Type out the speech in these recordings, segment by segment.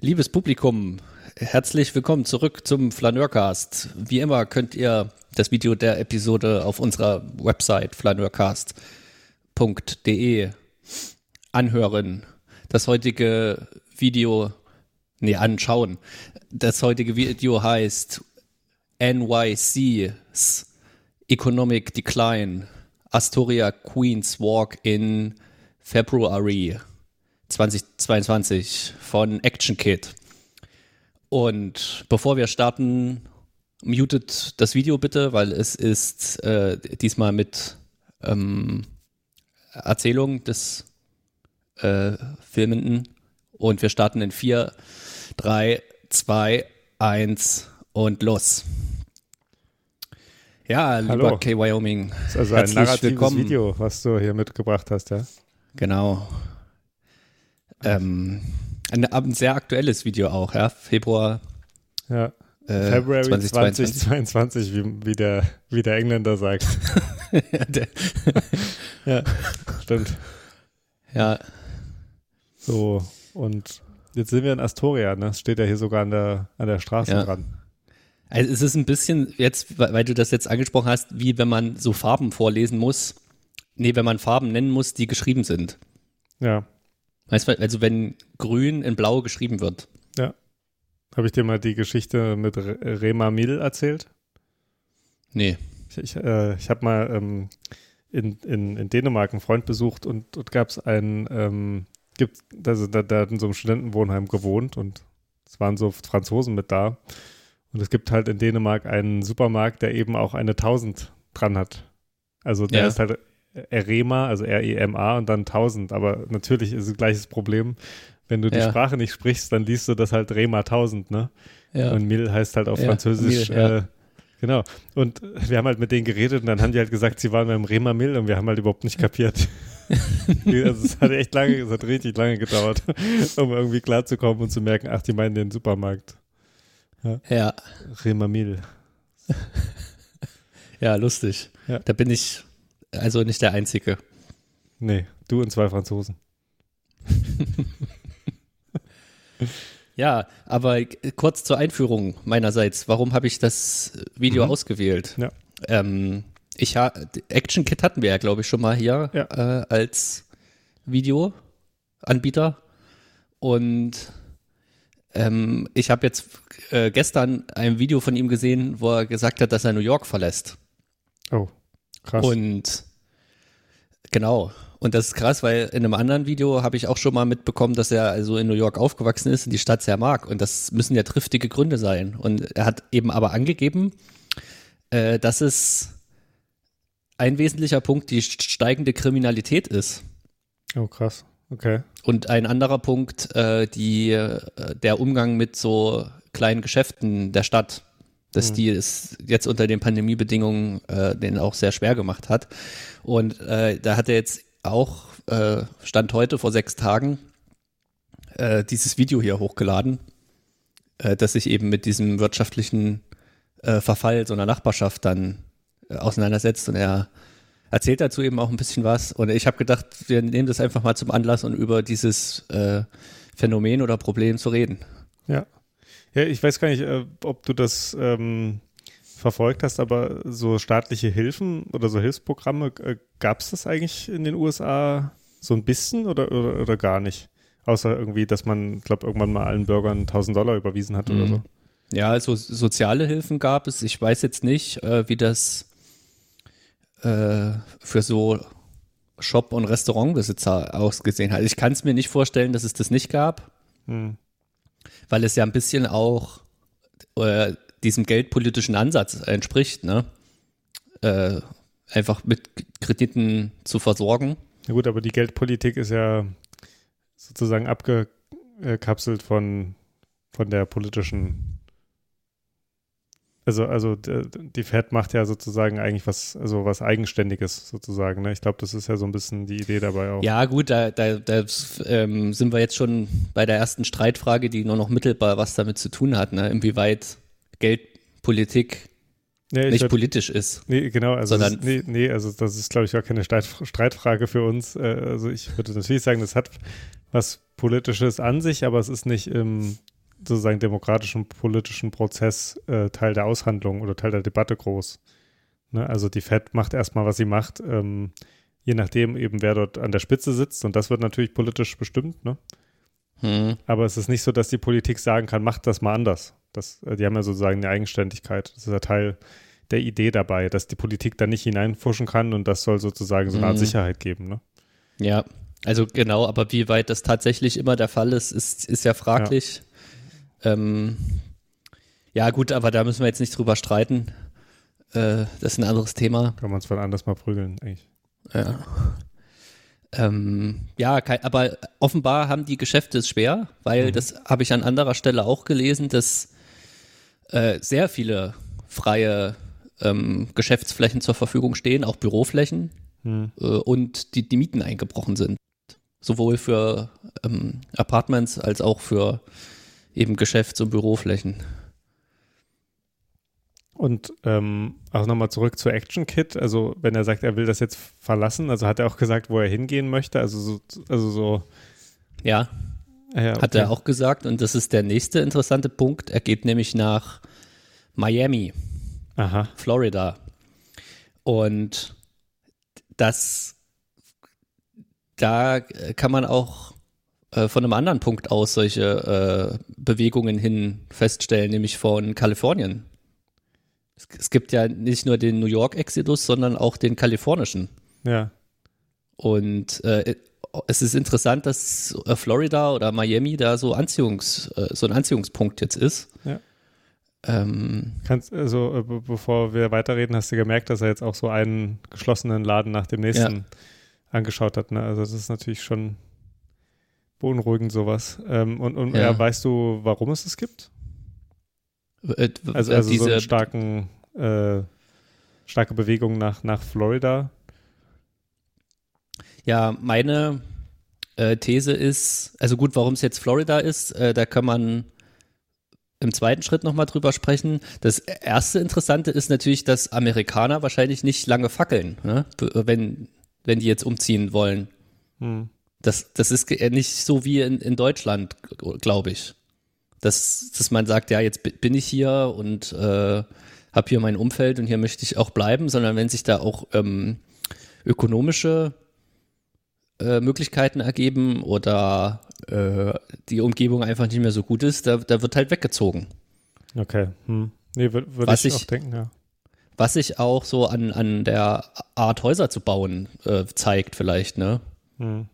Liebes Publikum, herzlich willkommen zurück zum Flaneurcast. Wie immer könnt ihr das Video der Episode auf unserer Website flaneurcast.de anhören. Das heutige Video, nee, anschauen. Das heutige Video heißt NYC's Economic Decline. Astoria Queens Walk in February 2022 von Action Kid. Und bevor wir starten, mutet das Video bitte, weil es ist äh, diesmal mit ähm, Erzählung des äh, Filmenden. Und wir starten in 4, 3, 2, 1 und los. Ja, lieber Hallo. K Wyoming. Das ist also ein narratives willkommen. Video, was du hier mitgebracht hast, ja? Genau. Ähm, ein, ein sehr aktuelles Video auch, ja. Februar Ja. äh, February 2022. 2022, wie, wie, der, wie der Engländer sagt. ja, der, ja, stimmt. ja, So, und jetzt sind wir in Astoria, ne? Das steht ja hier sogar an der, an der Straße Ja. dran. also es ist ein bisschen jetzt, weil weil du das jetzt angesprochen hast, wie wenn man so Farben vorlesen muss. Nee, wenn man Farben nennen muss, die geschrieben sind. Ja, Weißt du, also wenn grün in blau geschrieben wird. ja. Habe ich dir mal die Geschichte mit Re- Rema Mil erzählt? Nee. Ich, ich, äh, ich habe mal ähm, in, in, in Dänemark einen Freund besucht und dort gab es einen, ähm, gibt, also da, der hat in so einem Studentenwohnheim gewohnt und es waren so Franzosen mit da. Und es gibt halt in Dänemark einen Supermarkt, der eben auch eine 1000 dran hat. Also der Ja. ist halt Rema, also R-E-M-A und dann 1000. Aber natürlich ist es gleiches Problem. Wenn du die Ja. Sprache nicht sprichst, dann liest du das halt Rema 1000, ne? Ja. Und Mil heißt halt auf Ja, Französisch. Mil, ja. äh, genau. Und wir haben halt mit denen geredet und dann haben die halt gesagt, sie waren beim Rema Mil und wir haben halt überhaupt nicht kapiert. also es hat echt lange, es hat richtig lange gedauert, um irgendwie klarzukommen und zu merken, ach, die meinen den Supermarkt. ja, Rema Mil. ja, lustig. Ja. Da bin ich also nicht der Einzige. Nee, du und zwei Franzosen. Ja, aber kurz zur Einführung meinerseits. Warum habe ich das Video Mhm. ausgewählt? Ja. Ähm, ich ha Action Kit hatten wir ja, glaube ich, schon mal hier Ja. äh, als Videoanbieter. Und ähm, ich habe jetzt äh, gestern ein Video von ihm gesehen, wo er gesagt hat, dass er New York verlässt. Oh, krass. Und genau. Und das ist krass, weil in einem anderen Video habe ich auch schon mal mitbekommen, dass er also in New York aufgewachsen ist und die Stadt sehr mag. Und das müssen ja triftige Gründe sein. Und er hat eben aber angegeben, äh, dass es ein wesentlicher Punkt die steigende Kriminalität ist. oh, krass. Okay. Und ein anderer Punkt, äh, die, äh, der Umgang mit so kleinen Geschäften der Stadt, dass Mhm. die es jetzt unter den Pandemiebedingungen äh, denen auch sehr schwer gemacht hat. Und äh, da hat er jetzt auch, äh, Stand heute vor sechs Tagen, äh, dieses Video hier hochgeladen, äh, das sich eben mit diesem wirtschaftlichen äh, Verfall so einer Nachbarschaft dann äh, auseinandersetzt. Und er erzählt dazu eben auch ein bisschen was. Und ich habe gedacht, wir nehmen das einfach mal zum Anlass und über dieses äh, Phänomen oder Problem zu reden. Ja. Ja, ich weiß gar nicht, äh, ob du das ähm, verfolgt hast, aber so staatliche Hilfen oder so Hilfsprogramme, äh, gab es das eigentlich in den USA so ein bisschen oder, oder, oder gar nicht? Außer irgendwie, dass man, glaube irgendwann mal allen Bürgern 1000 Dollar überwiesen hat oder Mhm. so. Ja, also soziale Hilfen gab es. Ich weiß jetzt nicht, äh, wie das äh, für so Shop- und Restaurantbesitzer ausgesehen hat. Ich kann es mir nicht vorstellen, dass es das nicht gab, Hm. Weil es ja ein bisschen auch äh, diesem geldpolitischen Ansatz entspricht, ne? Äh, einfach mit Krediten zu versorgen. Ja gut, aber die Geldpolitik ist ja sozusagen abgekapselt von, von der politischen. Also, also die Fed macht ja sozusagen eigentlich was, also was Eigenständiges sozusagen. Ne? Ich glaube, das ist ja so ein bisschen die Idee dabei auch. Ja, gut, da, da, da ähm, sind wir jetzt schon bei der ersten Streitfrage, die nur noch mittelbar was damit zu tun hat, ne? inwieweit Geldpolitik ich nicht würd- politisch ist. Nee, genau, also das, nee, nee, also das ist, glaube ich, auch keine Streit, Streitfrage für uns. Äh, Also ich würde natürlich sagen, das hat was Politisches an sich, aber es ist nicht im sozusagen demokratischen politischen Prozess äh, Teil der Aushandlung oder Teil der Debatte groß. Ne? Also die Fed macht erstmal, was sie macht, ähm, je nachdem eben, wer dort an der Spitze sitzt und das wird natürlich politisch bestimmt. Ne? Hm. Aber es ist nicht so, dass die Politik sagen kann, macht das mal anders. Das, äh, die haben ja sozusagen eine Eigenständigkeit. Das ist ja Teil der Idee dabei, dass die Politik da nicht hineinfuschen kann und das soll sozusagen so eine Art hm. Sicherheit geben. Ne? Ja, also genau, aber wie weit das tatsächlich immer der Fall ist, ist, ist ja fraglich. Ja. Ähm, ja, gut, aber da müssen wir jetzt nicht drüber streiten. Äh, das ist ein anderes Thema. Kann man es von anders mal prügeln, eigentlich. Ja. Ähm, ja, aber offenbar haben die Geschäfte es schwer, weil mhm. das habe ich an anderer Stelle auch gelesen, dass äh, sehr viele freie ähm, Geschäftsflächen zur Verfügung stehen, auch Büroflächen mhm. äh, und die, die Mieten eingebrochen sind. Sowohl für ähm, Apartments als auch für eben Geschäfts- und Büroflächen. Und ähm, auch nochmal zurück zu Action Kit. Also, wenn er sagt, er will das jetzt verlassen, also hat er auch gesagt, wo er hingehen möchte. Also so, also so. Ja. ja okay. Hat er auch gesagt. Und das ist der nächste interessante Punkt. Er geht nämlich nach Miami, Aha. Florida. Und das, da kann man auch äh, von einem anderen Punkt aus solche äh, Bewegungen hin feststellen, nämlich von Kalifornien es gibt ja nicht nur den New York-Exodus, sondern auch den kalifornischen. Ja. Und äh, es ist interessant, dass äh, Florida oder Miami da so Anziehungs, äh, so ein Anziehungspunkt jetzt ist. Ja. Ähm, Kannst, also, äh, bevor wir weiterreden, hast du gemerkt, dass er jetzt auch so einen geschlossenen Laden nach dem nächsten ja. angeschaut hat. Ne? Also das ist natürlich schon beunruhigend sowas. Ähm, und und ja. weißt du, warum es es gibt? Äh, also, also diese, so einen starken, äh, starke Bewegung nach, nach Florida. Ja, meine äh, These ist, also gut, warum es jetzt Florida ist, äh, da kann man im zweiten Schritt nochmal drüber sprechen. Das erste Interessante ist natürlich, dass Amerikaner wahrscheinlich nicht lange fackeln, ne? wenn, wenn die jetzt umziehen wollen. Hm. Das, das ist nicht so wie in, in Deutschland, glaube ich dass, dass man sagt, ja, jetzt bin ich hier und äh, habe hier mein Umfeld und hier möchte ich auch bleiben, sondern wenn sich da auch ähm, ökonomische äh, Möglichkeiten ergeben oder äh, die Umgebung einfach nicht mehr so gut ist, da, da wird halt weggezogen. Okay, hm. nee, würde würd ich, ich auch denken, ja. Was sich auch so an, an der Art Häuser zu bauen äh, zeigt vielleicht, ne? Hm.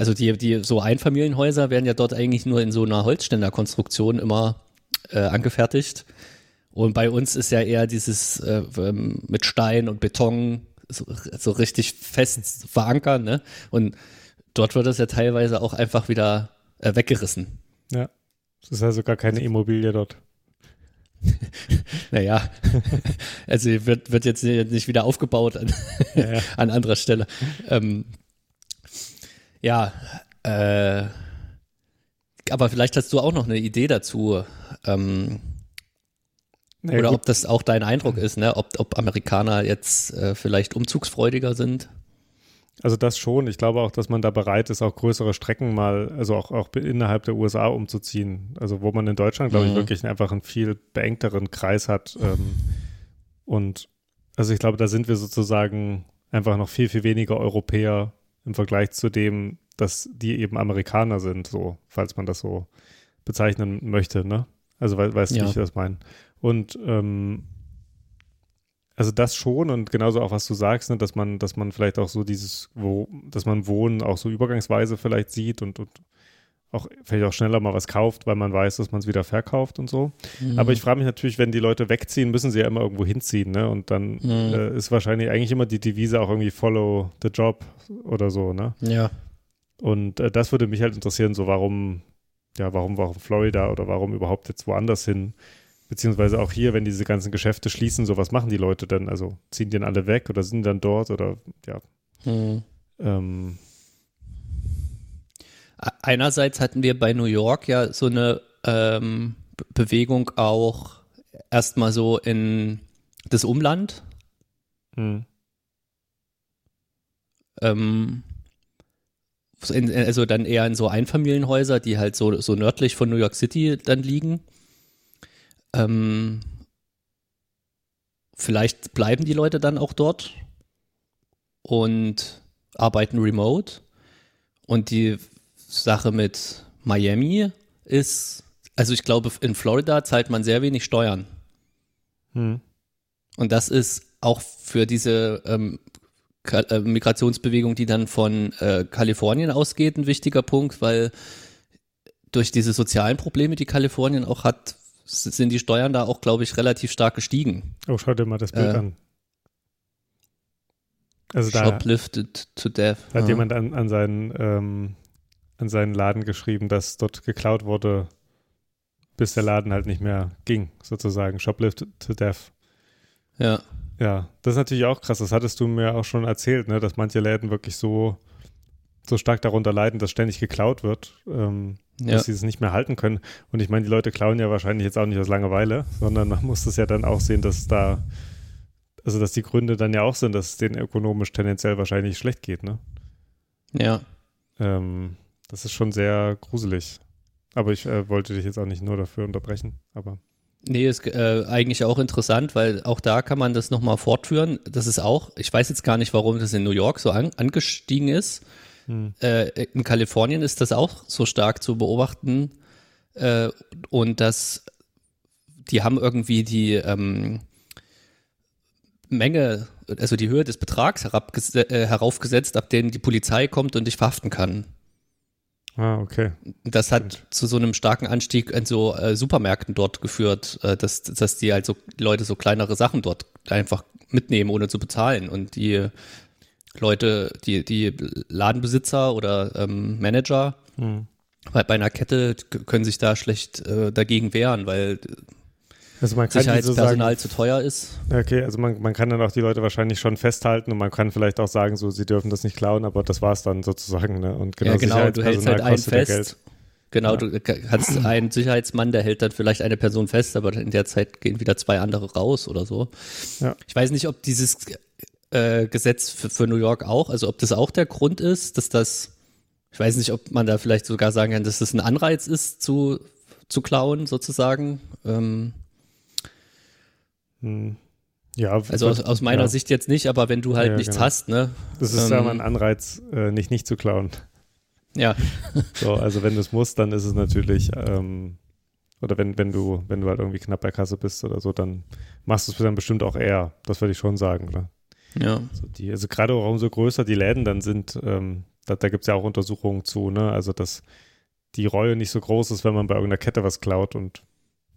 Also die, die so Einfamilienhäuser werden ja dort eigentlich nur in so einer Holzständerkonstruktion immer äh, angefertigt. Und bei uns ist ja eher dieses äh, mit Stein und Beton so, so richtig fest verankern. Ne? Und dort wird das ja teilweise auch einfach wieder äh, weggerissen. Ja, es ist also gar keine Immobilie dort. naja, also wird, wird jetzt nicht wieder aufgebaut an, ja, ja. an anderer Stelle. Ähm, ja, äh, aber vielleicht hast du auch noch eine Idee dazu. Ähm, ja, oder gut. ob das auch dein Eindruck ist, ne? ob, ob Amerikaner jetzt äh, vielleicht umzugsfreudiger sind. Also das schon. Ich glaube auch, dass man da bereit ist, auch größere Strecken mal, also auch, auch innerhalb der USA umzuziehen. Also wo man in Deutschland, glaube mhm. ich, wirklich einfach einen viel beengteren Kreis hat. Ähm, und also ich glaube, da sind wir sozusagen einfach noch viel, viel weniger Europäer im Vergleich zu dem, dass die eben Amerikaner sind, so, falls man das so bezeichnen möchte, ne? Also we weißt du, ja. wie ich das meine? Und ähm, also das schon und genauso auch was du sagst, ne, dass man, dass man vielleicht auch so dieses, wo, dass man Wohnen auch so übergangsweise vielleicht sieht und, und auch vielleicht auch schneller mal was kauft, weil man weiß, dass man es wieder verkauft und so. Mhm. Aber ich frage mich natürlich, wenn die Leute wegziehen, müssen sie ja immer irgendwo hinziehen, ne? Und dann mhm. äh, ist wahrscheinlich eigentlich immer die Devise auch irgendwie Follow the Job oder so, ne? Ja. Und äh, das würde mich halt interessieren, so warum, ja, warum, warum Florida oder warum überhaupt jetzt woanders hin? Beziehungsweise auch hier, wenn diese ganzen Geschäfte schließen, so was machen die Leute denn? Also ziehen die dann alle weg oder sind dann dort oder ja. Mhm. Ähm, Einerseits hatten wir bei New York ja so eine ähm, Bewegung auch erstmal so in das Umland. Hm. Ähm, in, also dann eher in so Einfamilienhäuser, die halt so, so nördlich von New York City dann liegen. Ähm, vielleicht bleiben die Leute dann auch dort und arbeiten remote. Und die Sache mit Miami ist, also ich glaube, in Florida zahlt man sehr wenig Steuern. Hm. Und das ist auch für diese ähm, äh, Migrationsbewegung, die dann von äh, Kalifornien ausgeht, ein wichtiger Punkt, weil durch diese sozialen Probleme, die Kalifornien auch hat, sind die Steuern da auch, glaube ich, relativ stark gestiegen. Oh, schau dir mal das Bild äh, an. Also da Shoplifted to death. Hat ja. jemand an, an, seinen, ähm, an seinen Laden geschrieben, dass dort geklaut wurde, bis der Laden halt nicht mehr ging, sozusagen. Shoplifted to death. Ja. Ja, das ist natürlich auch krass. Das hattest du mir auch schon erzählt, ne? dass manche Läden wirklich so, so stark darunter leiden, dass ständig geklaut wird, ähm, ja. dass sie es nicht mehr halten können. Und ich meine, die Leute klauen ja wahrscheinlich jetzt auch nicht aus Langeweile, sondern man muss es ja dann auch sehen, dass da, also dass die Gründe dann ja auch sind, dass es denen ökonomisch tendenziell wahrscheinlich schlecht geht, ne? Ja. Ähm, das ist schon sehr gruselig. Aber ich äh, wollte dich jetzt auch nicht nur dafür unterbrechen, aber. Nee, ist äh, eigentlich auch interessant, weil auch da kann man das nochmal fortführen. Das ist auch, ich weiß jetzt gar nicht, warum das in New York so an, angestiegen ist. Hm. Äh, in Kalifornien ist das auch so stark zu beobachten. Äh, und das, die haben irgendwie die ähm, Menge, also die Höhe des Betrags äh, heraufgesetzt, ab dem die Polizei kommt und dich verhaften kann. Ah, okay. Das hat Stimmt. zu so einem starken Anstieg in so äh, Supermärkten dort geführt, äh, dass, dass die halt so Leute so kleinere Sachen dort einfach mitnehmen, ohne zu bezahlen. Und die Leute, die, die Ladenbesitzer oder ähm, Manager hm. bei, bei einer Kette können sich da schlecht äh, dagegen wehren, weil also man kann Sicherheitspersonal so zu teuer ist. Okay, also man, man kann dann auch die Leute wahrscheinlich schon festhalten und man kann vielleicht auch sagen, so sie dürfen das nicht klauen, aber das war es dann sozusagen. Ne? Und genau, ja, genau du hältst halt einen fest. Genau, ja. du hast einen Sicherheitsmann, der hält dann vielleicht eine Person fest, aber in der Zeit gehen wieder zwei andere raus oder so. Ja. Ich weiß nicht, ob dieses äh, Gesetz für, für New York auch, also ob das auch der Grund ist, dass das, ich weiß nicht, ob man da vielleicht sogar sagen kann, dass das ein Anreiz ist zu, zu klauen sozusagen. Ähm, hm. Ja, also aus, aus meiner ja. Sicht jetzt nicht, aber wenn du halt ja, nichts genau. hast, ne? Das ist ähm, ja mal ein Anreiz, äh, nicht nicht zu klauen. Ja. so, also wenn du es musst, dann ist es natürlich, ähm, oder wenn, wenn du, wenn du halt irgendwie knapp bei Kasse bist oder so, dann machst du es dann bestimmt auch eher. Das würde ich schon sagen, oder? Ja. Also, die, also gerade auch umso größer die Läden dann sind, ähm, da, da gibt es ja auch Untersuchungen zu, ne? Also dass die Reue nicht so groß ist, wenn man bei irgendeiner Kette was klaut und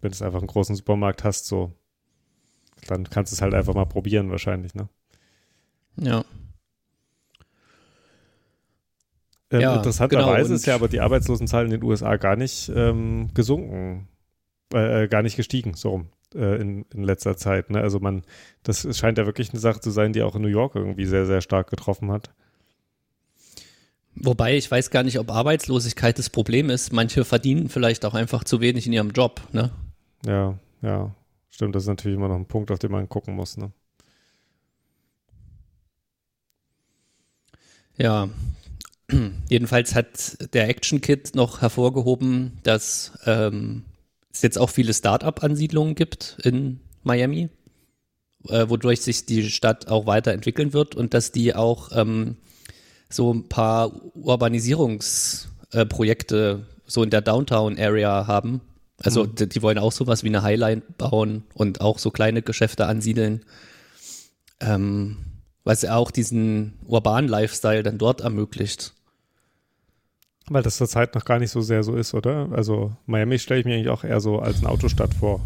wenn du einfach einen großen Supermarkt hast, so dann kannst du es halt einfach mal probieren, wahrscheinlich, ne? Ja. Ähm, ja interessanterweise genau, ist ja aber die Arbeitslosenzahl in den USA gar nicht ähm, gesunken, äh, äh, gar nicht gestiegen, so rum, äh, in, in letzter Zeit. Ne? Also man, das scheint ja wirklich eine Sache zu sein, die auch in New York irgendwie sehr, sehr stark getroffen hat. Wobei ich weiß gar nicht, ob Arbeitslosigkeit das Problem ist. Manche verdienen vielleicht auch einfach zu wenig in ihrem Job, ne? Ja, ja. Stimmt, das ist natürlich immer noch ein Punkt, auf den man gucken muss. Ne? Ja, jedenfalls hat der Action Kit noch hervorgehoben, dass ähm, es jetzt auch viele Start-up-Ansiedlungen gibt in Miami, äh, wodurch sich die Stadt auch weiterentwickeln wird und dass die auch ähm, so ein paar Urbanisierungsprojekte äh, so in der Downtown-Area haben, also mhm. die, die, wollen auch sowas wie eine Highline bauen und auch so kleine Geschäfte ansiedeln. Ähm, was auch diesen urbanen Lifestyle dann dort ermöglicht. Weil das zurzeit noch gar nicht so sehr so ist, oder? Also Miami stelle ich mir eigentlich auch eher so als eine Autostadt vor.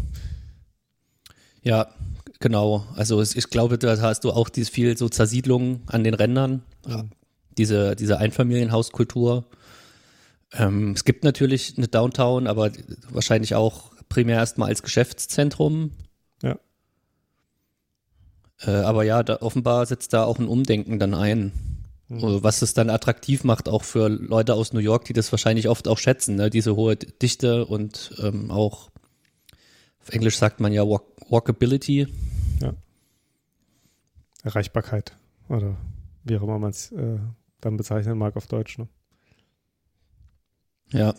Ja, genau. Also ich glaube, da hast du auch viel so Zersiedlung an den Rändern. Ja. Diese, diese Einfamilienhauskultur. Ähm, es gibt natürlich eine Downtown, aber wahrscheinlich auch primär erstmal als Geschäftszentrum. Ja. Äh, aber ja, da, offenbar setzt da auch ein Umdenken dann ein. Mhm. Was es dann attraktiv macht, auch für Leute aus New York, die das wahrscheinlich oft auch schätzen, ne? diese hohe Dichte und ähm, auch auf Englisch sagt man ja Walk Walkability. Ja. Erreichbarkeit oder wie auch immer man es äh, dann bezeichnen mag auf Deutsch. Ne? Ja.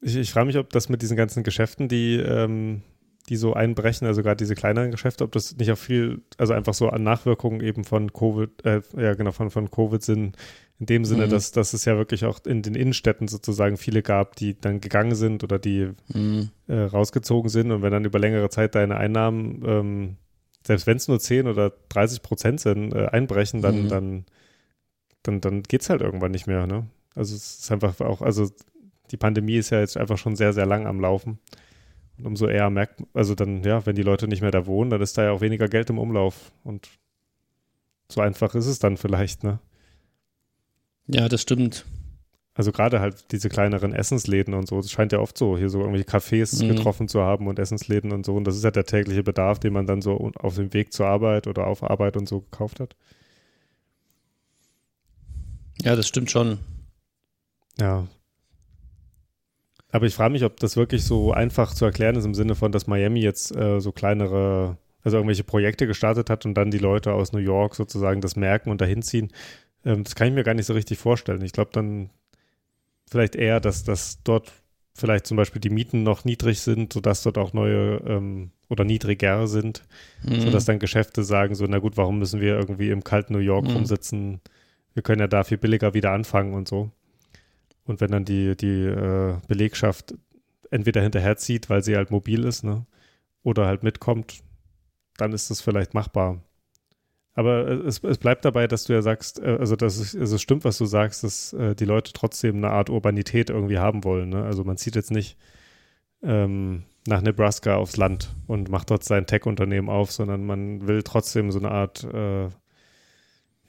Ich, ich frage mich, ob das mit diesen ganzen Geschäften, die, ähm, die so einbrechen, also gerade diese kleineren Geschäfte, ob das nicht auch viel, also einfach so an Nachwirkungen eben von Covid, äh, ja genau, von, von Covid sind, in dem Sinne, mhm. dass, dass es ja wirklich auch in den Innenstädten sozusagen viele gab, die dann gegangen sind oder die mhm. äh, rausgezogen sind und wenn dann über längere Zeit deine Einnahmen, ähm, selbst wenn es nur 10 oder 30 Prozent sind, äh, einbrechen, dann, mhm. dann, dann, dann geht es halt irgendwann nicht mehr, ne? Also es ist einfach auch, also die Pandemie ist ja jetzt einfach schon sehr, sehr lang am Laufen. Und umso eher merkt, also dann, ja, wenn die Leute nicht mehr da wohnen, dann ist da ja auch weniger Geld im Umlauf. Und so einfach ist es dann vielleicht, ne? Ja, das stimmt. Also gerade halt diese kleineren Essensläden und so, das scheint ja oft so, hier so irgendwelche Cafés mhm. getroffen zu haben und Essensläden und so. Und das ist ja der tägliche Bedarf, den man dann so auf dem Weg zur Arbeit oder auf Arbeit und so gekauft hat. Ja, das stimmt schon. Ja, aber ich frage mich, ob das wirklich so einfach zu erklären ist im Sinne von, dass Miami jetzt äh, so kleinere, also irgendwelche Projekte gestartet hat und dann die Leute aus New York sozusagen das merken und dahin ziehen. Ähm, das kann ich mir gar nicht so richtig vorstellen. Ich glaube dann vielleicht eher, dass, dass dort vielleicht zum Beispiel die Mieten noch niedrig sind, sodass dort auch neue ähm, oder niedriger sind, mhm. sodass dann Geschäfte sagen so, na gut, warum müssen wir irgendwie im kalten New York mhm. rumsitzen? Wir können ja da viel billiger wieder anfangen und so. Und wenn dann die, die äh, Belegschaft entweder hinterherzieht, weil sie halt mobil ist, ne, oder halt mitkommt, dann ist das vielleicht machbar. Aber es, es bleibt dabei, dass du ja sagst, äh, also, dass es, also es stimmt, was du sagst, dass äh, die Leute trotzdem eine Art Urbanität irgendwie haben wollen. Ne? Also man zieht jetzt nicht ähm, nach Nebraska aufs Land und macht dort sein Tech-Unternehmen auf, sondern man will trotzdem so eine Art äh,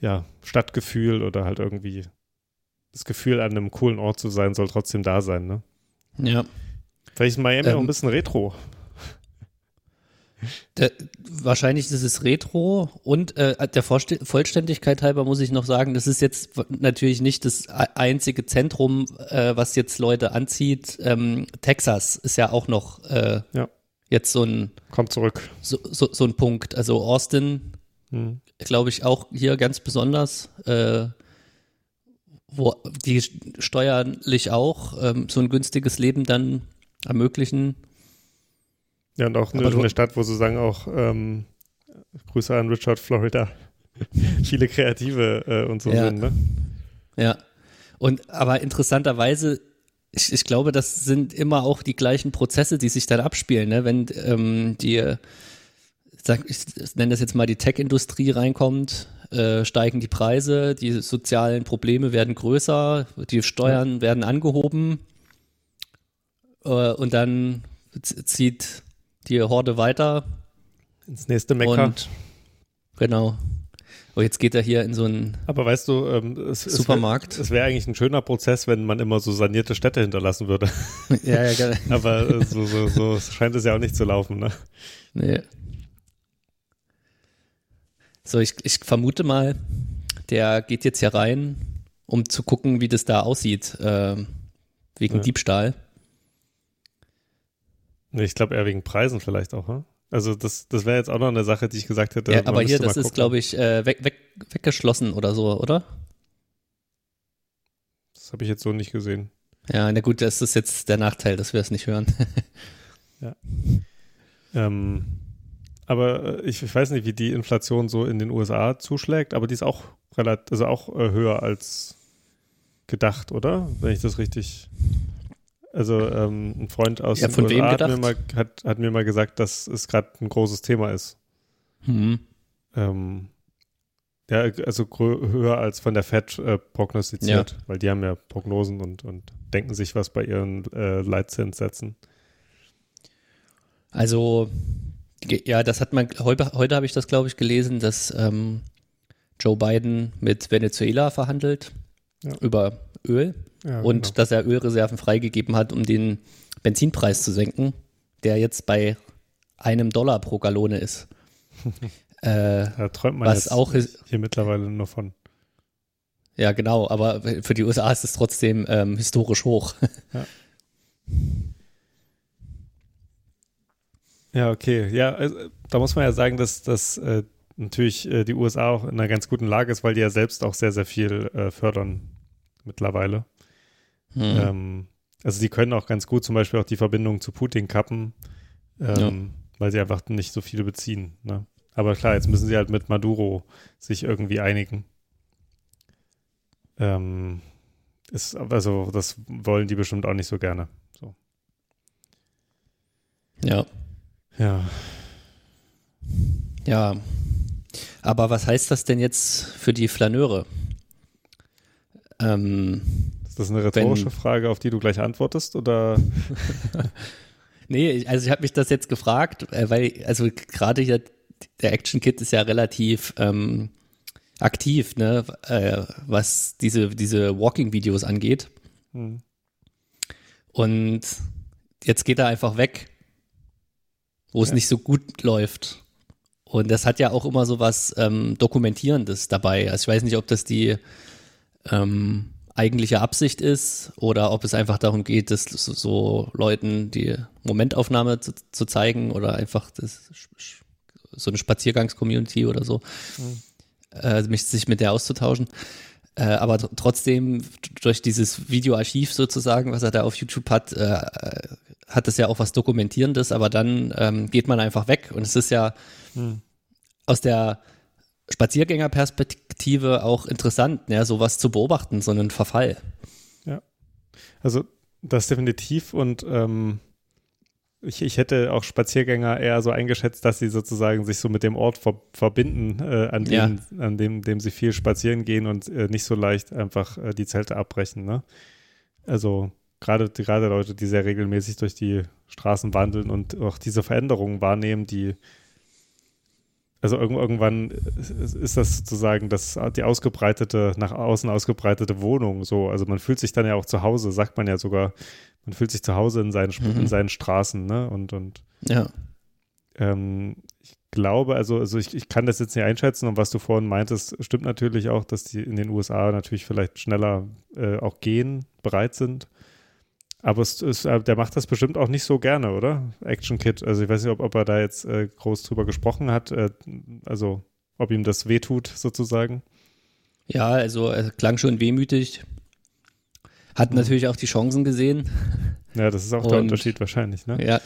ja, Stadtgefühl oder halt irgendwie das Gefühl, an einem coolen Ort zu sein, soll trotzdem da sein, ne? Ja. Vielleicht ist Miami ähm, auch ein bisschen retro. Der, wahrscheinlich ist es Retro und äh, der Vorste Vollständigkeit halber muss ich noch sagen, das ist jetzt natürlich nicht das einzige Zentrum, äh, was jetzt Leute anzieht. Ähm, Texas ist ja auch noch äh, ja. jetzt so ein kommt zurück so, so, so ein Punkt. Also Austin, hm. glaube ich auch hier ganz besonders. Äh, wo die steuerlich auch ähm, so ein günstiges Leben dann ermöglichen. Ja, und auch eine, eine Stadt, wo sozusagen auch ähm, Grüße an Richard, Florida, viele Kreative äh, und so ja. sind, ne? Ja. Und aber interessanterweise, ich, ich glaube, das sind immer auch die gleichen Prozesse, die sich dann abspielen, ne? Wenn ähm, die sag, ich nenne das jetzt mal die Tech-Industrie reinkommt, äh, steigen die Preise, die sozialen Probleme werden größer, die Steuern ja. werden angehoben äh, und dann zieht die Horde weiter. Ins nächste Mecker. Und, genau. Oh, jetzt geht er hier in so einen Aber weißt du, ähm, es, Supermarkt. Es wäre wär eigentlich ein schöner Prozess, wenn man immer so sanierte Städte hinterlassen würde. ja, ja, geil. Aber äh, so, so, so scheint es ja auch nicht zu laufen, ne? Nee. So, ich, ich vermute mal, der geht jetzt hier rein, um zu gucken, wie das da aussieht, äh, wegen ja. Diebstahl. Ich glaube eher wegen Preisen vielleicht auch, ne? Also das, das wäre jetzt auch noch eine Sache, die ich gesagt hätte. Ja, aber hier, das ist, glaube ich, äh, weg, weg, weggeschlossen oder so, oder? Das habe ich jetzt so nicht gesehen. Ja, na gut, das ist jetzt der Nachteil, dass wir es nicht hören. ja. Ähm, aber äh, ich, ich, weiß nicht, wie die Inflation so in den USA zuschlägt, aber die ist auch relativ, also auch äh, höher als gedacht, oder? Wenn ich das richtig. Also ähm, ein Freund aus ja, den USA hat mir, mal, hat, hat mir, mal, gesagt, dass es gerade ein großes Thema ist. Mhm. Ähm, ja, also höher als von der Fed äh, prognostiziert, ja. weil die haben ja Prognosen und, und denken sich was bei ihren äh, Leitzinssätzen. Also ja, das hat man, heute, heute habe ich das, glaube ich, gelesen, dass ähm, Joe Biden mit Venezuela verhandelt ja. über Öl ja, und genau. dass er Ölreserven freigegeben hat, um den Benzinpreis zu senken, der jetzt bei einem Dollar pro Gallone ist. äh, da träumt man was auch hier mittlerweile nur von. Ja, genau, aber für die USA ist es trotzdem ähm, historisch hoch. Ja. Ja, okay. Ja, also, da muss man ja sagen, dass, dass äh, natürlich äh, die USA auch in einer ganz guten Lage ist, weil die ja selbst auch sehr, sehr viel äh, fördern mittlerweile. Mhm. Ähm, also sie können auch ganz gut zum Beispiel auch die Verbindung zu Putin kappen, ähm, ja. weil sie einfach nicht so viele beziehen. Ne? Aber klar, jetzt müssen sie halt mit Maduro sich irgendwie einigen. Ähm, ist, also das wollen die bestimmt auch nicht so gerne. So. Ja. Ja. Ja. Aber was heißt das denn jetzt für die Flaneure? Ähm, ist das eine rhetorische wenn, Frage, auf die du gleich antwortest? Oder? nee, also ich habe mich das jetzt gefragt, äh, weil, also gerade hier, der Action Kit ist ja relativ ähm, aktiv, ne, äh, was diese, diese Walking-Videos angeht. Hm. Und jetzt geht er einfach weg, wo ja. es nicht so gut läuft. Und das hat ja auch immer so was ähm, Dokumentierendes dabei. Also ich weiß nicht, ob das die ähm, eigentliche Absicht ist oder ob es einfach darum geht, das so, so Leuten die Momentaufnahme zu, zu, zeigen oder einfach das, so eine Spaziergangs-Community oder so, mhm. äh, mich, sich mit der auszutauschen. Äh, aber trotzdem durch dieses Videoarchiv sozusagen, was er da auf YouTube hat, äh, hat es ja auch was Dokumentierendes, aber dann ähm, geht man einfach weg und es ist ja mhm. aus der Spaziergängerperspektive auch interessant, ja, sowas zu beobachten, so einen Verfall. Ja, also das definitiv und ähm, ich, ich hätte auch Spaziergänger eher so eingeschätzt, dass sie sozusagen sich so mit dem Ort ver verbinden, äh, an, dem, ja. an dem, dem sie viel spazieren gehen und äh, nicht so leicht einfach äh, die Zelte abbrechen. Ne? Also gerade gerade Leute, die sehr regelmäßig durch die Straßen wandeln und auch diese Veränderungen wahrnehmen, die also irgendwann ist das sozusagen das, die ausgebreitete, nach außen ausgebreitete Wohnung so. Also man fühlt sich dann ja auch zu Hause, sagt man ja sogar, man fühlt sich zu Hause in seinen, mhm. in seinen Straßen, ne? Und, und ja. Ähm, ich glaube, also, also ich, ich kann das jetzt nicht einschätzen und was du vorhin meintest, stimmt natürlich auch, dass die in den USA natürlich vielleicht schneller äh, auch gehen, bereit sind. Aber es, es, äh, der macht das bestimmt auch nicht so gerne, oder? Action Kid. Also ich weiß nicht, ob, ob er da jetzt äh, groß drüber gesprochen hat. Äh, also ob ihm das wehtut, sozusagen. Ja, also er klang schon wehmütig. Hat mhm. natürlich auch die Chancen gesehen. Ja, das ist auch Und, der Unterschied wahrscheinlich, ne? Ja.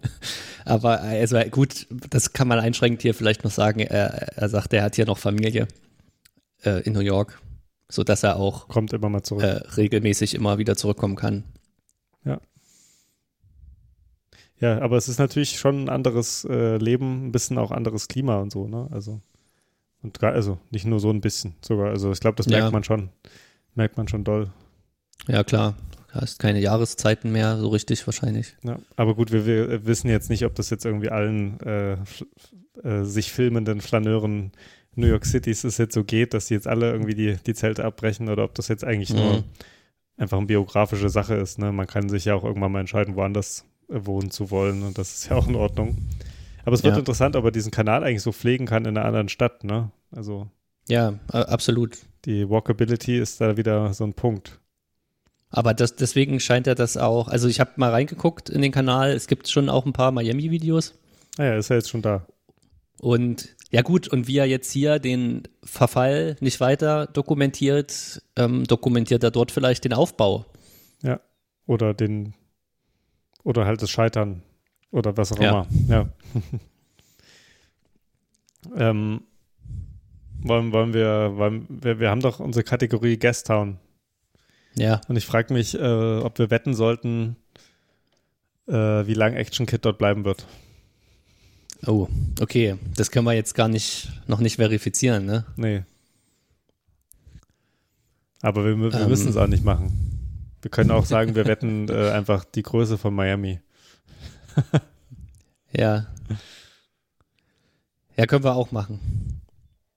Aber also gut, das kann man einschränkend hier vielleicht noch sagen. Er, er sagt, er hat hier noch Familie äh, in New York, sodass er auch kommt immer mal zurück. Äh, regelmäßig immer wieder zurückkommen kann. Ja. Ja, aber es ist natürlich schon ein anderes äh, Leben, ein bisschen auch anderes Klima und so, ne? Also, und also nicht nur so ein bisschen sogar. Also ich glaube, das merkt ja. man schon. Merkt man schon doll. Ja, klar. Du hast keine Jahreszeiten mehr, so richtig wahrscheinlich. Ja, aber gut, wir, wir wissen jetzt nicht, ob das jetzt irgendwie allen äh, äh, sich filmenden Flaneuren New York Cities es jetzt so geht, dass sie jetzt alle irgendwie die, die Zelte abbrechen oder ob das jetzt eigentlich mhm. nur einfach eine biografische Sache ist. Ne? Man kann sich ja auch irgendwann mal entscheiden, woanders äh, wohnen zu wollen und das ist ja auch in Ordnung. Aber es wird ja. interessant, ob er diesen Kanal eigentlich so pflegen kann in einer anderen Stadt. Ne? Also ja, absolut. Die Walkability ist da wieder so ein Punkt. Aber das, deswegen scheint er das auch. Also ich habe mal reingeguckt in den Kanal. Es gibt schon auch ein paar Miami-Videos. Ah ja, ist er jetzt schon da. Und ja gut, und wie er jetzt hier den Verfall nicht weiter dokumentiert, ähm, dokumentiert er dort vielleicht den Aufbau. Ja, oder den, oder halt das Scheitern oder was auch ja. immer. Ja. ähm, wollen, wollen wir, wollen, wir, wir haben doch unsere Kategorie Guesttown. Ja. Und ich frage mich, äh, ob wir wetten sollten, äh, wie lange Action Kid dort bleiben wird. Oh, okay. Das können wir jetzt gar nicht, noch nicht verifizieren, ne? Nee. Aber wir, wir ähm. müssen es auch nicht machen. Wir können auch sagen, wir wetten äh, einfach die Größe von Miami. ja. Ja, können wir auch machen.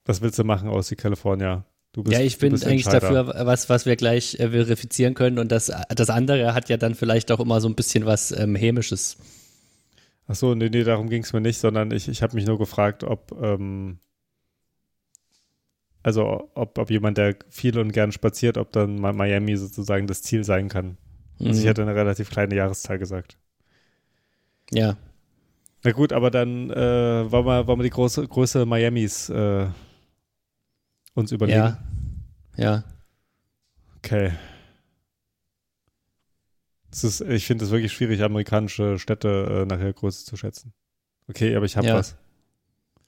Was willst du machen aus die California? Bist, ja, ich bin eigentlich dafür, was, was wir gleich äh, verifizieren können. Und das, das andere hat ja dann vielleicht auch immer so ein bisschen was ähm, Hämisches. Ach so, nee, nee, darum ging es mir nicht, sondern ich, ich habe mich nur gefragt, ob, ähm, also ob, ob jemand, der viel und gern spaziert, ob dann Miami sozusagen das Ziel sein kann. Mhm. Also ich mhm. hätte eine relativ kleine Jahreszahl gesagt. Ja. Na gut, aber dann äh, wollen, wir, wollen wir die große Größe Miamis äh, uns überlegen. Ja. Ja. Okay. Ist, ich finde es wirklich schwierig, amerikanische Städte äh, nachher Größe zu schätzen. Okay, aber ich habe Ja. was.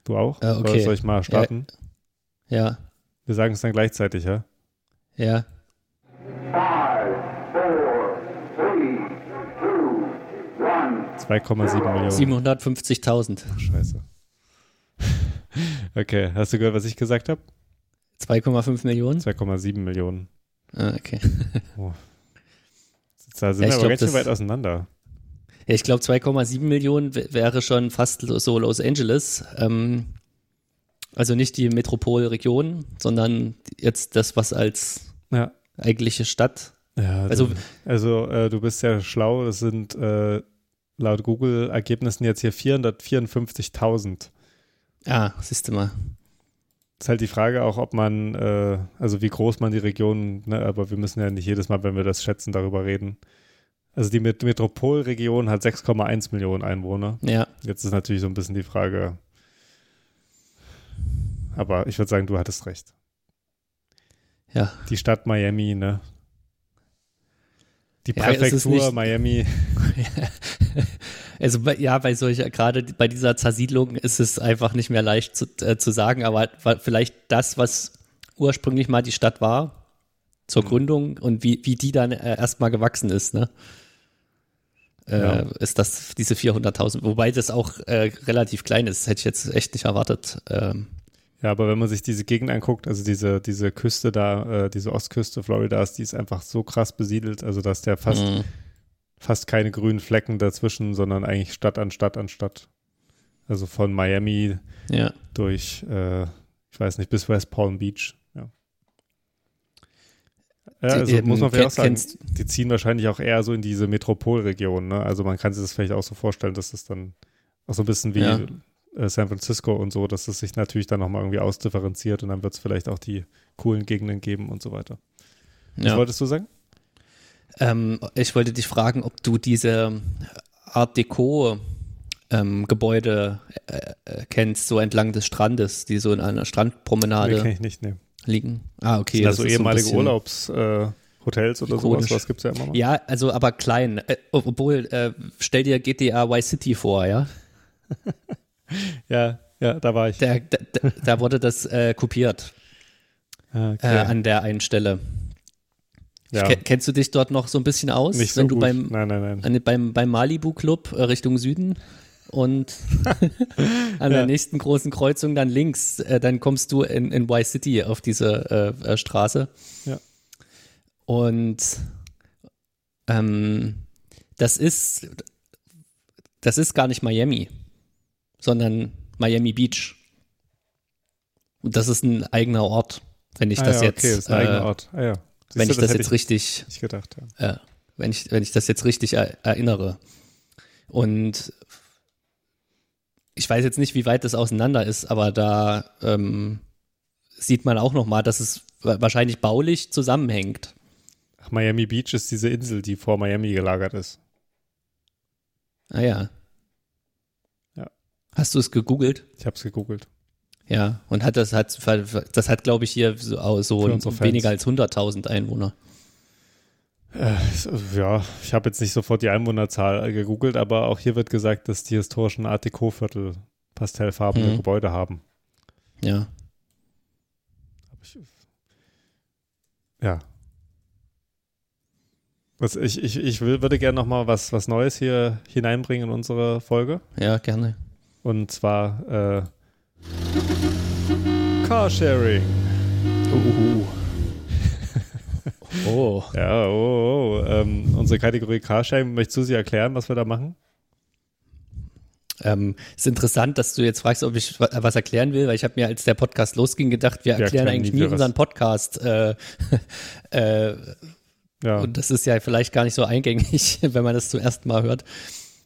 Du auch? Äh, okay. Soll ich mal starten? Ja, Wir sagen es dann gleichzeitig, ja? ja. Five, four, three, two, one. 2,7 Millionen. 750.000. Scheiße. Okay, hast du gehört, was ich gesagt habe? 2,5 Millionen? 2,7 Millionen. Ah, okay. Da sind Ja, ich wir aber ganz schön weit auseinander. Ja, ich glaube 2,7 Millionen wäre schon fast so Los Angeles. Ähm, also nicht die Metropolregion, sondern jetzt das, was als Ja. eigentliche Stadt. Ja, Also- du, also äh, du bist ja schlau. Es sind äh, laut Google-Ergebnissen jetzt hier 454.000. Ah, siehst du mal. Ist halt die Frage auch, ob man, äh, also wie groß man die Region, ne, aber wir müssen ja nicht jedes Mal, wenn wir das schätzen, darüber reden. Also die Met Metropolregion hat 6,1 Millionen Einwohner. Ja, Jetzt ist natürlich so ein bisschen die Frage, aber ich würde sagen, du hattest recht. ja. Die Stadt Miami, ne? Die Ja, Präfektur nicht- Miami. Also ja, bei solcher, gerade bei dieser Zersiedlung ist es einfach nicht mehr leicht zu, äh, zu sagen, aber wa- vielleicht das, was ursprünglich mal die Stadt war, zur Mhm. Gründung und wie, wie die dann äh, erstmal gewachsen ist, ne? Äh, Ja. Ist das diese 400.000, wobei das auch äh, relativ klein ist, hätte ich jetzt echt nicht erwartet. Ähm, Ja, aber wenn man sich diese Gegend anguckt, also diese, diese Küste da, äh, diese Ostküste Floridas, die ist einfach so krass besiedelt, also dass der fast, mh, fast keine grünen Flecken dazwischen, sondern eigentlich Stadt an Stadt an Stadt. Also von Miami ja. durch, äh, ich weiß nicht, bis West Palm Beach. Ja, ja Die- also ähm, muss man vielleicht auch sagen, die ziehen wahrscheinlich auch eher so in diese Metropolregion. Ne? Also man kann sich das vielleicht auch so vorstellen, dass das dann auch so ein bisschen wie Ja. äh, San Francisco und so, dass es sich natürlich dann nochmal irgendwie ausdifferenziert und dann wird es vielleicht auch die coolen Gegenden geben und so weiter. Was ja. wolltest du sagen? Ähm, ich wollte dich fragen, ob du diese Art Deco ähm, Gebäude äh, äh, kennst, so entlang des Strandes, die so in einer Nee, Strandpromenade ich nicht nehmen. liegen. Ah, okay. Sind das so ist ehemalige bisschen- Urlaubshotels äh, Hotels oder ikonisch. sowas? Was gibt es ja immer mal? Ja, also aber klein. Äh, obwohl, äh, stell dir GTA Y City vor, ja? ja, ja, da war ich. Da, da, da- wurde das äh, kopiert Ah, äh, okay. an der einen Stelle. Ja, Ke- Kennst du dich dort noch so ein bisschen aus, nicht so wenn du gut. beim, nein, nein, nein. beim, beim Malibu Club äh, Richtung Süden und an Ja. der nächsten großen Kreuzung dann links, äh, dann kommst du in, in Y City auf diese äh, äh, Straße. Ja. Und ähm, das ist das ist gar nicht Miami, sondern Miami Beach. Und das ist ein eigener Ort, wenn ich ah, das ja, jetzt okay, ist ein eigener Ort. Ah, ja. Siehst wenn du, ich das hätte jetzt richtig nicht gedacht. Ja. äh, wenn, ich, wenn ich das jetzt richtig er, erinnere. Und ich weiß jetzt nicht, wie weit das auseinander ist, aber da ähm, sieht man auch nochmal, dass es wa- wahrscheinlich baulich zusammenhängt. Ach, Miami Beach ist diese Insel, die vor Miami gelagert ist. Ah ja. Ja. Hast du es gegoogelt? Ich habe es gegoogelt. Ja. Und hat das hat das hat glaube ich hier so, so weniger als 100.000 Einwohner. Äh, ja, ich habe jetzt nicht sofort die Einwohnerzahl gegoogelt, aber auch hier wird gesagt, dass die historischen Art Deco-Viertel pastellfarbene Mhm. Gebäude haben. Ja. Ja. Was, ich, ich, ich will, würde gerne noch mal was, was Neues hier hineinbringen in unsere Folge. Ja, gerne. Und zwar äh, Carsharing. Uh. Oh. Ja, oh, oh. Ähm, unsere Kategorie Carsharing, möchtest du sie erklären, was wir da machen? Ähm, ist interessant, dass du jetzt fragst, ob ich wa- was erklären will, weil ich habe mir, als der Podcast losging, gedacht, wir Wir erklären erklären eigentlich nie unseren Podcast. Äh, äh, Ja. Und das ist ja vielleicht gar nicht so eingängig, wenn man das zum ersten Mal hört.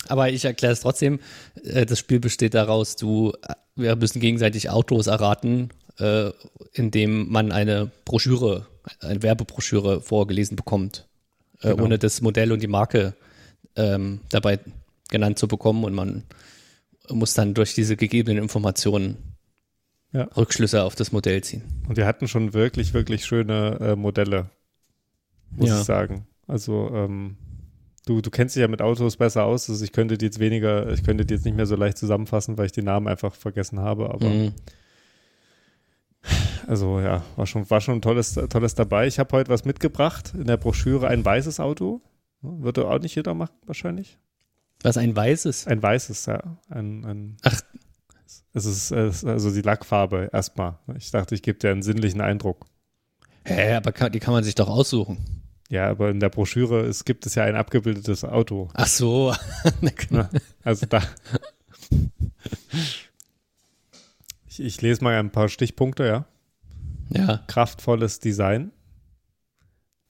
Aber ich erkläre es trotzdem. Äh, Das Spiel besteht daraus, du, äh, wir müssen gegenseitig Autos erraten, äh, indem man eine Broschüre, eine Werbebroschüre vorgelesen bekommt, Genau. ohne das Modell und die Marke ähm, dabei genannt zu bekommen. Und man muss dann durch diese gegebenen Informationen Ja. Rückschlüsse auf das Modell ziehen. Und wir hatten schon wirklich, wirklich schöne äh, Modelle, muss Ja. ich sagen. Also ähm, Du, du kennst dich ja mit Autos besser aus, also ich könnte die jetzt weniger, ich könnte die jetzt nicht mehr so leicht zusammenfassen, weil ich die Namen einfach vergessen habe, aber Mhm. also ja, war schon, war schon tolles, tolles dabei. Ich habe heute was mitgebracht, in der Broschüre ein weißes Auto. Würde auch nicht jeder machen, wahrscheinlich. Was ein weißes. Ein weißes, ja. Ein, ein, Ach. Es ist, es ist also die Lackfarbe erstmal. Ich dachte, ich gebe dir einen sinnlichen Eindruck. Hä, aber kann, die kann man sich doch aussuchen. Ja, aber in der Broschüre es gibt es ja ein abgebildetes Auto. Ach so. Ne? Also da. Ich, ich lese mal ein paar Stichpunkte, ja. ja. Kraftvolles Design.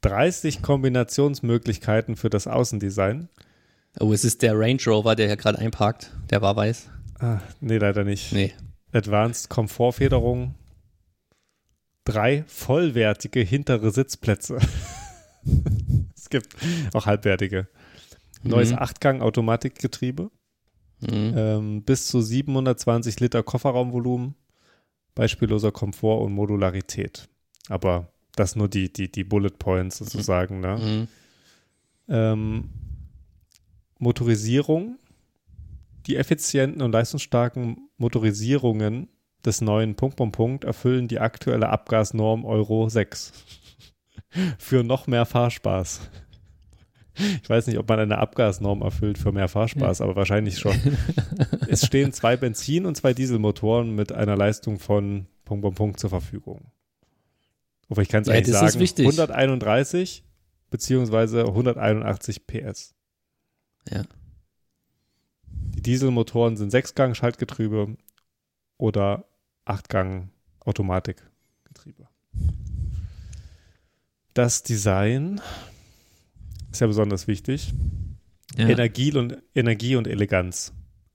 30 Kombinationsmöglichkeiten für das Außendesign. Oh, es ist der Range Rover, der hier gerade einparkt. Der war weiß. Ah, nee, leider nicht. Nee. Advanced Komfortfederung. Drei vollwertige hintere Sitzplätze. es gibt auch halbwertige. Neues Mhm. Achtgang-Automatikgetriebe. Mhm. Ähm, bis zu 720 Liter Kofferraumvolumen. Beispielloser Komfort und Modularität. Aber das nur die, die, die Bullet Points sozusagen. Ne? Mhm. Ähm, Motorisierung. Die effizienten und leistungsstarken Motorisierungen des neuen Punkt, Punkt, Punkt erfüllen die aktuelle Abgasnorm Euro 6. für noch mehr Fahrspaß. Ich weiß nicht, ob man eine Abgasnorm erfüllt für mehr Fahrspaß, aber wahrscheinlich schon. es stehen zwei Benzin- und zwei Dieselmotoren mit einer Leistung von Punkt, Punkt, Punkt zur Verfügung. Aber ich kann es Ja, eigentlich sagen, wichtig. 131 beziehungsweise 181 PS. Ja. Die Dieselmotoren sind Sechsgang-Schaltgetriebe oder Achtgang-Automatikgetriebe. Das Design ist ja besonders wichtig. Ja. Energie, und, Energie und Eleganz.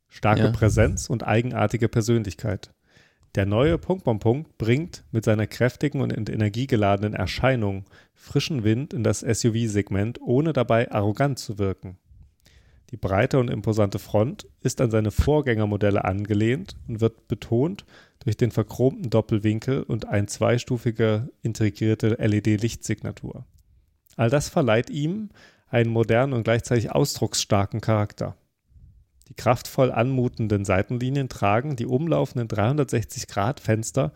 Starke Ja. Präsenz und eigenartige Persönlichkeit. Der neue Punkt, Punkt, Punkt bringt mit seiner kräftigen und energiegeladenen Erscheinung frischen Wind in das SUV-Segment, ohne dabei arrogant zu wirken. Die breite und imposante Front ist an seine Vorgängermodelle angelehnt und wird betont durch den verchromten Doppelwinkel und ein zweistufige integrierte LED-Lichtsignatur. All das verleiht ihm einen modernen und gleichzeitig ausdrucksstarken Charakter. Die kraftvoll anmutenden Seitenlinien tragen die umlaufenden 360-Grad-Fenster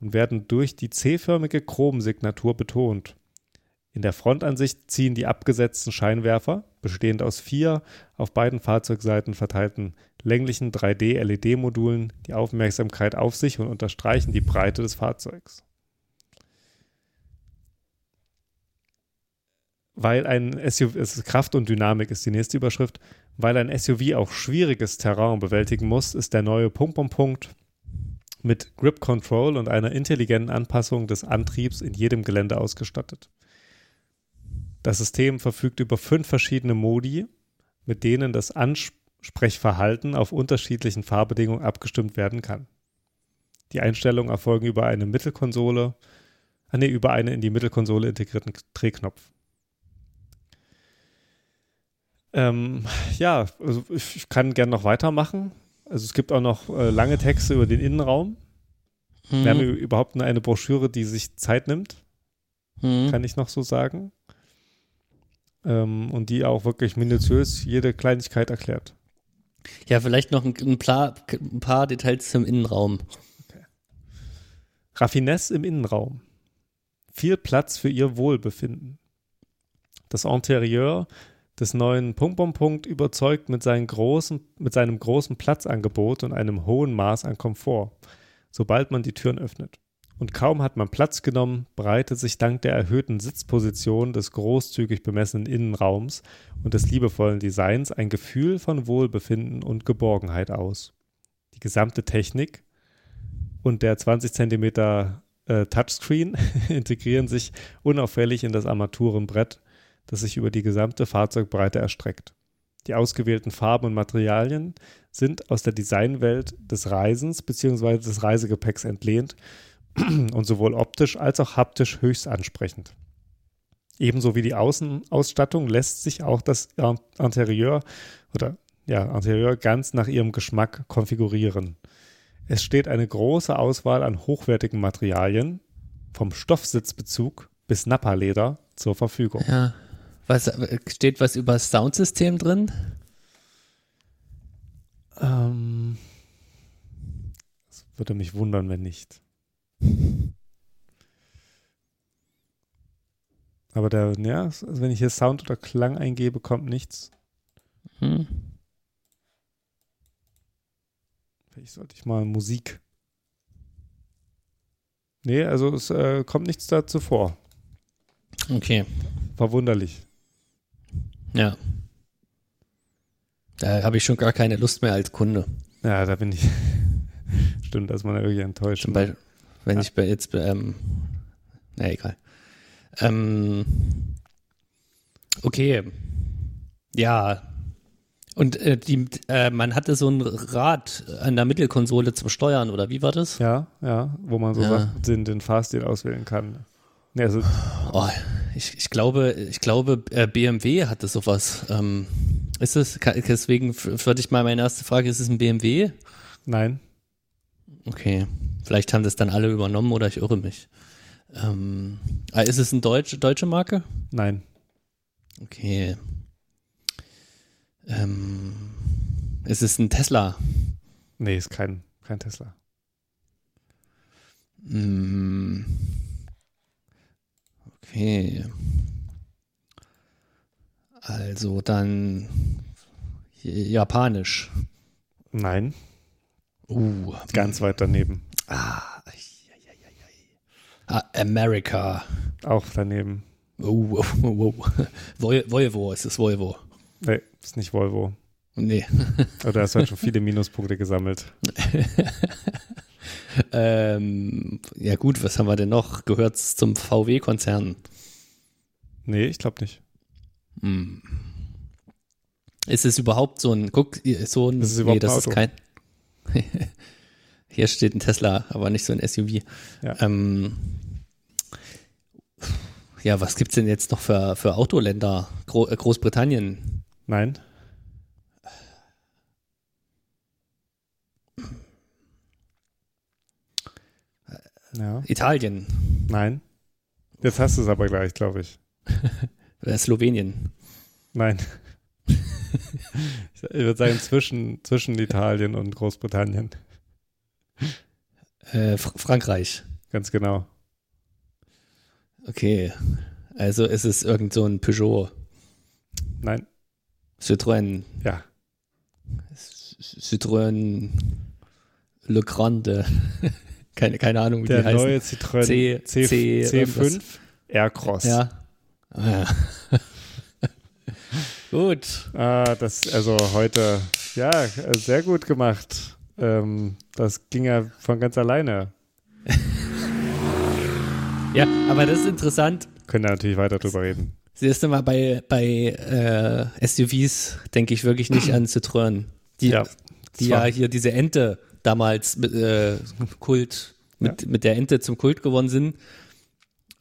und werden durch die C-förmige Chromsignatur betont. In der Frontansicht ziehen die abgesetzten Scheinwerfer, bestehend aus vier auf beiden Fahrzeugseiten verteilten länglichen 3D-LED-Modulen, die Aufmerksamkeit auf sich und unterstreichen die Breite des Fahrzeugs. Weil ein SUV, ist Kraft und Dynamik ist die nächste Überschrift, weil ein SUV auch schwieriges Terrain bewältigen muss, ist der neue Punkt, Punkt, Punkt mit Grip Control und einer intelligenten Anpassung des Antriebs in jedem Gelände ausgestattet. Das System verfügt über fünf verschiedene Modi, mit denen das Ansprechverhalten auf unterschiedlichen Fahrbedingungen abgestimmt werden kann. Die Einstellungen erfolgen über eine Mittelkonsole, ah nee, über einen in die Mittelkonsole integrierten Drehknopf. Ähm, ja, also ich, kann gerne noch weitermachen. Also es gibt auch noch äh, lange Texte über den Innenraum. Mhm. Wir haben überhaupt nur eine Broschüre, die sich Zeit nimmt, Mhm. kann ich noch so sagen. Ähm, und die auch wirklich minutiös jede Kleinigkeit erklärt. Ja, vielleicht noch ein, ein, paar, ein paar Details zum Innenraum. Raffinesse im Innenraum. Viel Platz für ihr Wohlbefinden. Das Interieur des neuen Punkt, Punkt, Punkt überzeugt mit, seinen großen, mit seinem großen Platzangebot und einem hohen Maß an Komfort, sobald man die Türen öffnet. Und kaum hat man Platz genommen, breitet sich dank der erhöhten Sitzposition des großzügig bemessenen Innenraums und des liebevollen Designs ein Gefühl von Wohlbefinden und Geborgenheit aus. Die gesamte Technik und der 20 Zentimeter äh, Touchscreen integrieren sich unauffällig in das Armaturenbrett, das sich über die gesamte Fahrzeugbreite erstreckt. Die ausgewählten Farben und Materialien sind aus der Designwelt des Reisens bzw. des Reisegepäcks entlehnt und sowohl optisch als auch haptisch höchst ansprechend. Ebenso wie die Außenausstattung lässt sich auch das Interieur oder ja, Interieur ganz nach ihrem Geschmack konfigurieren. Es steht eine große Auswahl an hochwertigen Materialien, vom Stoffsitzbezug bis Nappa-Leder zur Verfügung. Ja. Was steht was über das Soundsystem drin? Ähm, das würde mich wundern, wenn nicht. Aber der, ja, also wenn ich hier Sound oder Klang eingebe, kommt nichts. Hm. Vielleicht sollte ich mal Musik. Nee, also es äh, kommt nichts dazu vor. Okay, Verwunderlich. ja. Da habe ich schon gar keine Lust mehr als Kunde. Ja, da bin ich. Stimmt, da ist man ja irgendwie enttäuscht. Zum ne? Wenn ich bei jetzt, ähm, na egal. Ähm, okay. Ja. Und äh, die, äh, man hatte so ein Rad an der Mittelkonsole zum Steuern, oder wie war das? Ja, ja, wo man so Ja. Sachen, den, den Fahrstil auswählen kann. Nee, also, Oh, ich, ich glaube, ich glaube, äh, BMW hatte sowas. Ähm, ist es, deswegen würde ich mal meine erste Frage, ist es ein BMW? nein. Okay, vielleicht haben das dann alle übernommen oder ich irre mich. Ähm, ah, ist es eine deutsche, deutsche Marke? Nein. Okay. Ähm, ist es ein Tesla? Nee, ist kein, kein Tesla. Hm. Okay. Also dann japanisch. Nein, Uh. ganz weit daneben. Ah, ah America. Auch daneben. Oh, oh, oh, oh. Vol Volvo, ist es Volvo? Nee, ist nicht Volvo. Nee. Da hast du halt schon viele Minuspunkte gesammelt. ähm, ja gut, was haben wir denn noch? Gehört zum VW-Konzern? Nee, ich glaube nicht. Hm. Ist es überhaupt so ein, guck, so ein, Ist es überhaupt nee, das ein ist Auto? kein, hier steht ein Tesla, aber nicht so ein SUV. Ja. Ähm, ja, was gibt's denn jetzt noch für, für Autoländer? Gro äh, Großbritannien. Nein. Ja. Italien, Nein. Jetzt hast du es aber gleich, glaube ich. äh, Slowenien, Nein. ich würde sagen, zwischen, zwischen Italien und Großbritannien. Äh, Fr Frankreich. Ganz genau. Okay, also ist es irgend so ein Peugeot, Nein. Citroën, Ja. Citroën Le Grande, keine, keine Ahnung, wie Der die heißen. neue Citroën C- C, C- C5 irgendwas. Aircross. Ja. Ah, ja. Gut. Ah, das, also heute, ja, sehr gut gemacht. Ähm, das ging ja von ganz alleine. Ja, aber das ist interessant. Können da natürlich weiter drüber reden. Siehst du mal, bei, bei äh, SUVs denke ich wirklich nicht an Citroën. Die, Ja, die ja hier diese Ente damals mit, äh, Kult, mit, mit der Ente zum Kult geworden sind.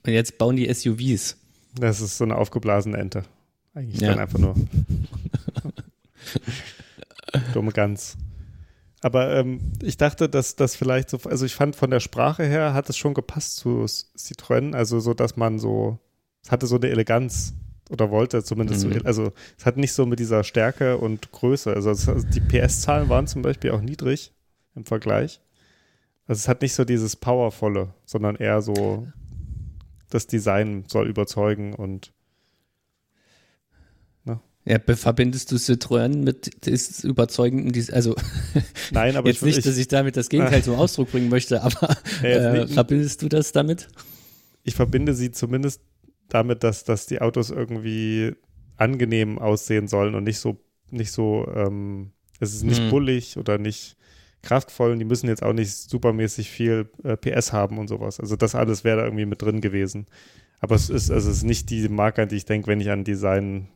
Und jetzt bauen die SUVs. Das ist so eine aufgeblasene Ente. Eigentlich Ja. dann einfach nur. Dumme Gans. Aber ähm, ich dachte, dass das vielleicht so, also ich fand von der Sprache her hat es schon gepasst zu Citroën, also so, dass man so, es hatte so eine Eleganz oder wollte zumindest Mhm. so, also es hat nicht so mit dieser Stärke und Größe, also, es, also die PS-Zahlen waren zum Beispiel auch niedrig im Vergleich. Also es hat nicht so dieses Powervolle, sondern eher so, das Design soll überzeugen und Ja, verbindest du Citroën mit des überzeugenden, also Nein, aber jetzt ich, nicht, ich, dass ich damit das Gegenteil zum Ausdruck bringen möchte, aber äh, verbindest du das damit? ich verbinde sie zumindest damit, dass, dass die Autos irgendwie angenehm aussehen sollen und nicht so, nicht so, ähm, es ist nicht Hm. bullig oder nicht kraftvoll und die müssen jetzt auch nicht supermäßig viel äh, PS haben und sowas. Also das alles wäre da irgendwie mit drin gewesen. Aber es ist, also es ist nicht die Marke, an die ich denke, wenn ich an Design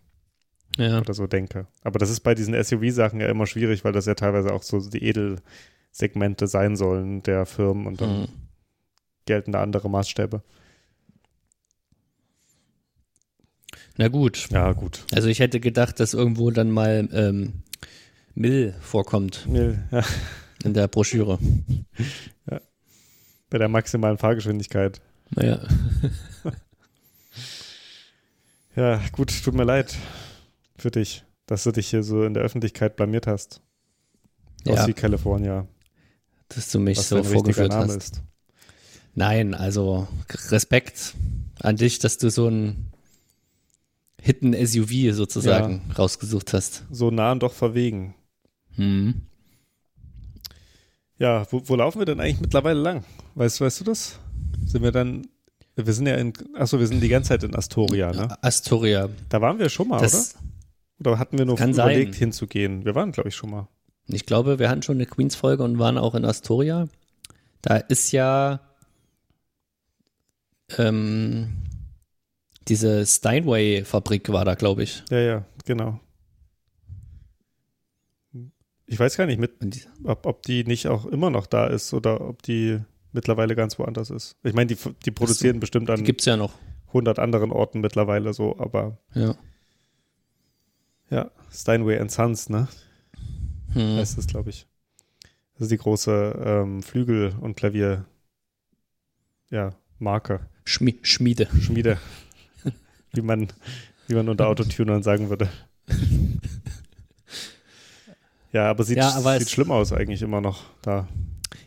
Ja. oder so denke. Aber das ist bei diesen SUV-Sachen ja immer schwierig, weil das ja teilweise auch so die Edelsegmente sein sollen der Firmen und dann Mhm. gelten da andere Maßstäbe. Na gut. Ja, gut. Also ich hätte gedacht, dass irgendwo dann mal ähm, Mill vorkommt Ja, in der Broschüre. bei der maximalen Fahrgeschwindigkeit. Naja. Ja, gut, tut mir leid für dich, dass du dich hier so in der Öffentlichkeit blamiert hast. Aus Ja. wie California, Dass du mich was so vorgeführt Name hast. ist. Nein, also Respekt an dich, dass du so ein Hidden SUV sozusagen rausgesucht hast. So nah und doch verwegen. Hm. Ja, wo, wo laufen wir denn eigentlich mittlerweile lang? Weißt, weißt du das? Sind wir dann, wir sind ja in, achso, wir sind die ganze Zeit in Astoria, ne? Astoria. Da waren wir schon mal, Das, oder? Oder hatten wir nur kann überlegt sein. hinzugehen? Wir waren, glaube ich, schon mal. ich glaube, wir hatten schon eine Queens-Folge und waren auch in Astoria. Da ist ja ähm, diese Steinway-Fabrik war da, glaube ich. Ja, ja, genau. Ich weiß gar nicht, mit, ob, ob die nicht auch immer noch da ist oder ob die mittlerweile ganz woanders ist. Ich meine, die, die produzieren bestimmt die an gibt's ja noch. 100 anderen Orten mittlerweile so, aber Ja. Ja, Steinway and Sons, ne? Hm. heißt es, glaube ich. Das ist die große ähm, Flügel- und Klavier, ja, Marke, Schmi Schmiede. Schmiede, wie man, wie man unter Autotunern sagen würde. Ja, aber sieht, Ja, aber sieht schlimm aus eigentlich immer noch da.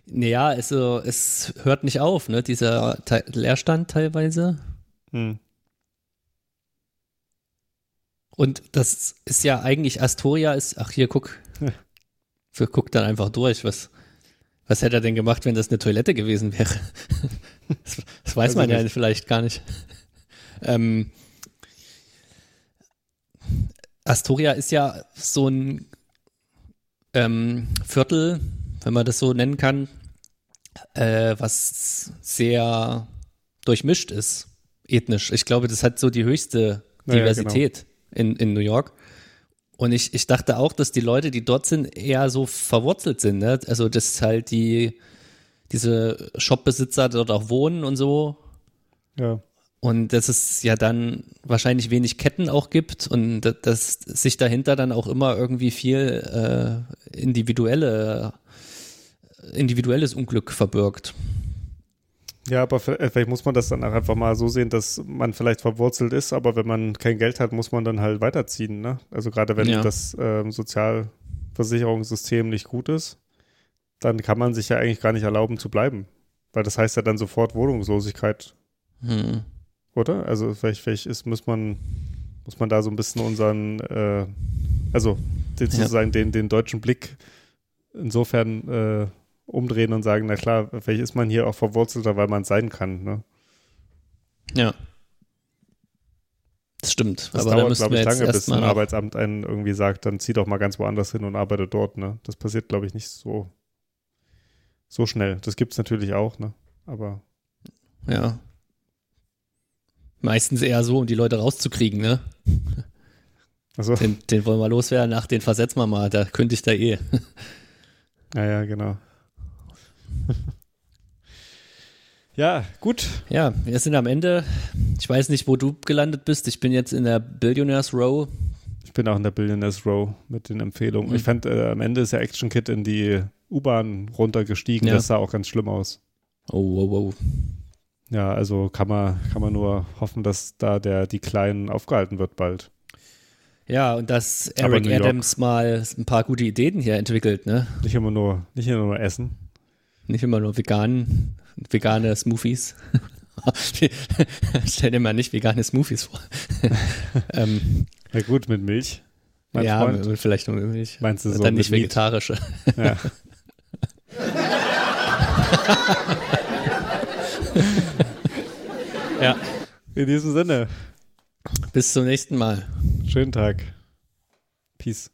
Naja, es, so, es hört nicht auf, ne? Dieser Te Leerstand teilweise. Hm. Und das ist ja eigentlich, Astoria ist, ach hier, guck. Guck dann einfach durch. Was, was hätte er denn gemacht, wenn das eine Toilette gewesen wäre? Das, das weiß Weiß man ich ja nicht. vielleicht gar nicht. Ähm, Astoria ist ja so ein ähm, Viertel, wenn man das so nennen kann, äh, was sehr durchmischt ist, ethnisch. Ich glaube, das hat so die höchste Ja, ja, Diversität in, in New York. Und ich, ich dachte auch, dass die Leute, die dort sind, eher so verwurzelt sind. Ne? Also, dass halt die, diese Shopbesitzer dort auch wohnen und so. Ja, Und dass es ja dann wahrscheinlich wenig Ketten auch gibt und da- dass sich dahinter dann auch immer irgendwie viel äh, individuelle, individuelles Unglück verbirgt. Ja, aber äh, vielleicht muss man das dann auch einfach mal so sehen, dass man vielleicht verwurzelt ist, aber wenn man kein Geld hat, muss man dann halt weiterziehen. Ne? Also gerade wenn Ja. das ähm, Sozialversicherungssystem nicht gut ist, dann kann man sich ja eigentlich gar nicht erlauben zu bleiben. Weil das heißt ja dann sofort Wohnungslosigkeit, Hm. oder? Also vielleicht, vielleicht ist, muss man, muss man da so ein bisschen unseren, äh, also den, Ja. sozusagen den, den deutschen Blick insofern äh, umdrehen und sagen, na klar, vielleicht ist man hier auch verwurzelter, weil man es sein kann. Ne? Ja. Das stimmt. Das Aber da dauert, glaube ich, lange, bis ein Arbeitsamt einen irgendwie sagt, dann zieh doch mal ganz woanders hin und arbeite dort. Ne? Das passiert, glaube ich, nicht so, so schnell. Das gibt es natürlich auch, ne? aber ja. Meistens eher so, um die Leute rauszukriegen, ne? also, Den, den wollen wir loswerden, ach, den versetzen wir mal, da kündigt er eh. ja, ja, genau. ja, gut. Ja, wir sind am Ende. Ich weiß nicht, wo du gelandet bist. Ich bin jetzt in der Billionaires Row. Ich bin auch in der Billionaires Row mit den Empfehlungen. Mhm. Ich fand, äh, am Ende ist ja Action Kid in die U-Bahn runtergestiegen. Ja. Das sah auch ganz schlimm aus. Oh, wow, wow. Ja, also kann man, kann man nur hoffen, dass da der Decline aufgehalten wird bald. Ja, und dass Eric. Adams mal ein paar gute Ideen hier entwickelt, ne? Nicht immer nur, nicht immer nur essen. Nicht immer nur vegan, vegane Smoothies. Stell dir mal nicht vegane Smoothies vor. ähm, Na gut, mit Milch. Mein ja, Freund. vielleicht nur Milch. Meinst du so Dann mit nicht vegetarische. Ja. Ja. In diesem Sinne, Bis zum nächsten Mal. schönen Tag. Peace.